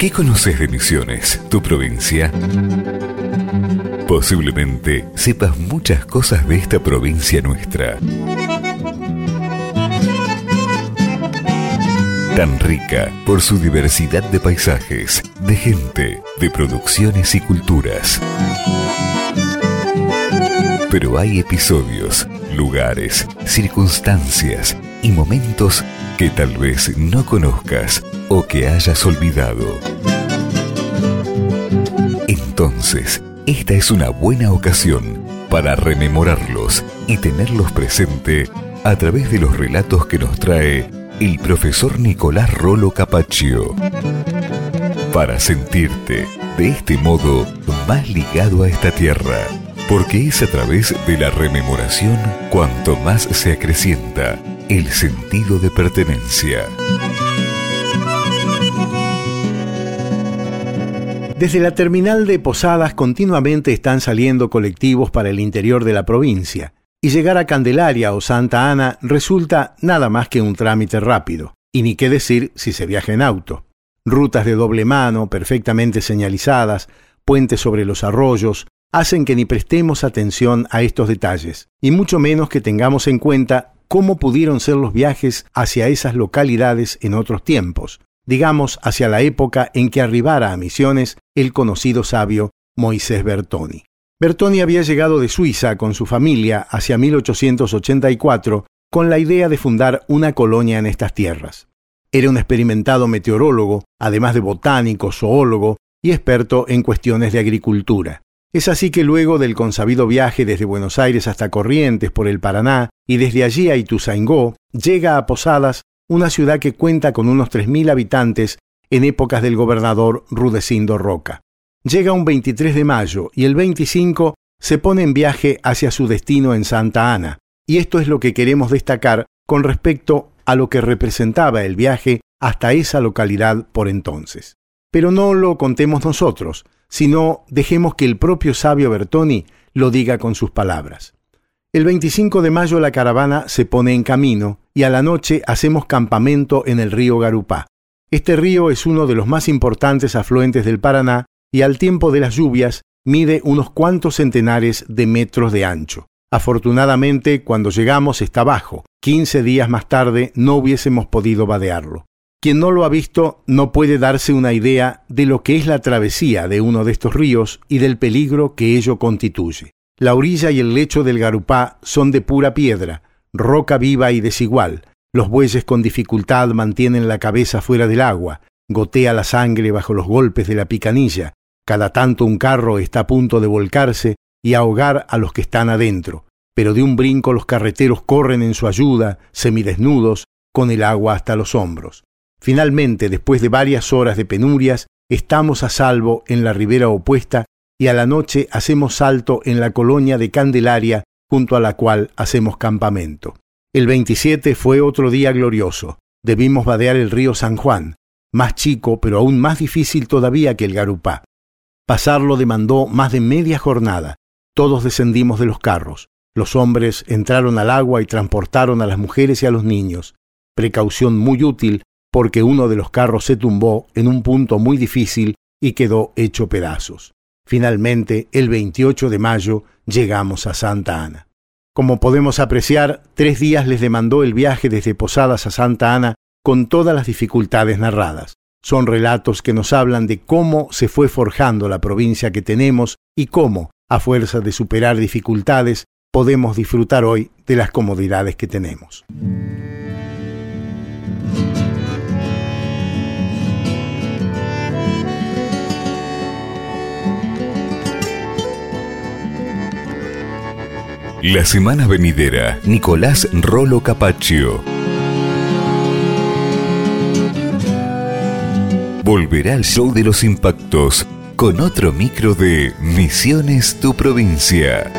¿Qué conoces de Misiones, tu provincia? Posiblemente sepas muchas cosas de esta provincia nuestra. Tan rica por su diversidad de paisajes, de gente, de producciones y culturas. Pero hay episodios, lugares, circunstancias y momentos que tal vez no conozcas o que hayas olvidado. Entonces, esta es una buena ocasión para rememorarlos y tenerlos presente a través de los relatos que nos trae el profesor Nicolás Rolo Capaccio. Para sentirte de este modo más ligado a esta tierra, porque es a través de la rememoración cuanto más se acrecienta el sentido de pertenencia. Desde la terminal de Posadas continuamente están saliendo colectivos para el interior de la provincia, y llegar a Candelaria o Santa Ana resulta nada más que un trámite rápido, y ni qué decir si se viaja en auto. Rutas de doble mano, perfectamente señalizadas, puentes sobre los arroyos, hacen que ni prestemos atención a estos detalles, y mucho menos que tengamos en cuenta cómo pudieron ser los viajes hacia esas localidades en otros tiempos, digamos hacia la época en que arribara a Misiones el conocido sabio Moisés Bertoni. Bertoni había llegado de Suiza con su familia hacia 1884 con la idea de fundar una colonia en estas tierras. Era un experimentado meteorólogo, además de botánico, zoólogo y experto en cuestiones de agricultura. Es así que luego del consabido viaje desde Buenos Aires hasta Corrientes por el Paraná y desde allí a Ituzaingó, llega a Posadas una ciudad que cuenta con unos 3.000 habitantes en épocas del gobernador Rudecindo Roca. Llega un 23 de mayo y el 25 se pone en viaje hacia su destino en Santa Ana, y esto es lo que queremos destacar con respecto a lo que representaba el viaje hasta esa localidad por entonces. Pero no lo contemos nosotros, sino dejemos que el propio sabio Bertoni lo diga con sus palabras. El 25 de mayo la caravana se pone en camino y a la noche hacemos campamento en el río Garupá. Este río es uno de los más importantes afluentes del Paraná y al tiempo de las lluvias mide unos cuantos centenares de metros de ancho. Afortunadamente, cuando llegamos está bajo. 15 días más tarde no hubiésemos podido vadearlo. Quien no lo ha visto no puede darse una idea de lo que es la travesía de uno de estos ríos y del peligro que ello constituye. La orilla y el lecho del Garupá son de pura piedra, roca viva y desigual. Los bueyes con dificultad mantienen la cabeza fuera del agua, gotea la sangre bajo los golpes de la picanilla. Cada tanto un carro está a punto de volcarse y ahogar a los que están adentro, pero de un brinco los carreteros corren en su ayuda, semidesnudos, con el agua hasta los hombros. Finalmente, después de varias horas de penurias, estamos a salvo en la ribera opuesta y a la noche hacemos salto en la colonia de Candelaria, junto a la cual hacemos campamento. El 27 fue otro día glorioso. Debimos vadear el río San Juan, más chico pero aún más difícil todavía que el Garupá. Pasarlo demandó más de media jornada. Todos descendimos de los carros. Los hombres entraron al agua y transportaron a las mujeres y a los niños. Precaución muy útil porque uno de los carros se tumbó en un punto muy difícil y quedó hecho pedazos. Finalmente, el 28 de mayo, llegamos a Santa Ana. Como podemos apreciar, tres días les demandó el viaje desde Posadas a Santa Ana con todas las dificultades narradas. Son relatos que nos hablan de cómo se fue forjando la provincia que tenemos y cómo, a fuerza de superar dificultades, podemos disfrutar hoy de las comodidades que tenemos. La semana venidera, Nicolás Rolo Capaccio. Volverá al show de los impactos con otro micro de Misiones Tu Provincia.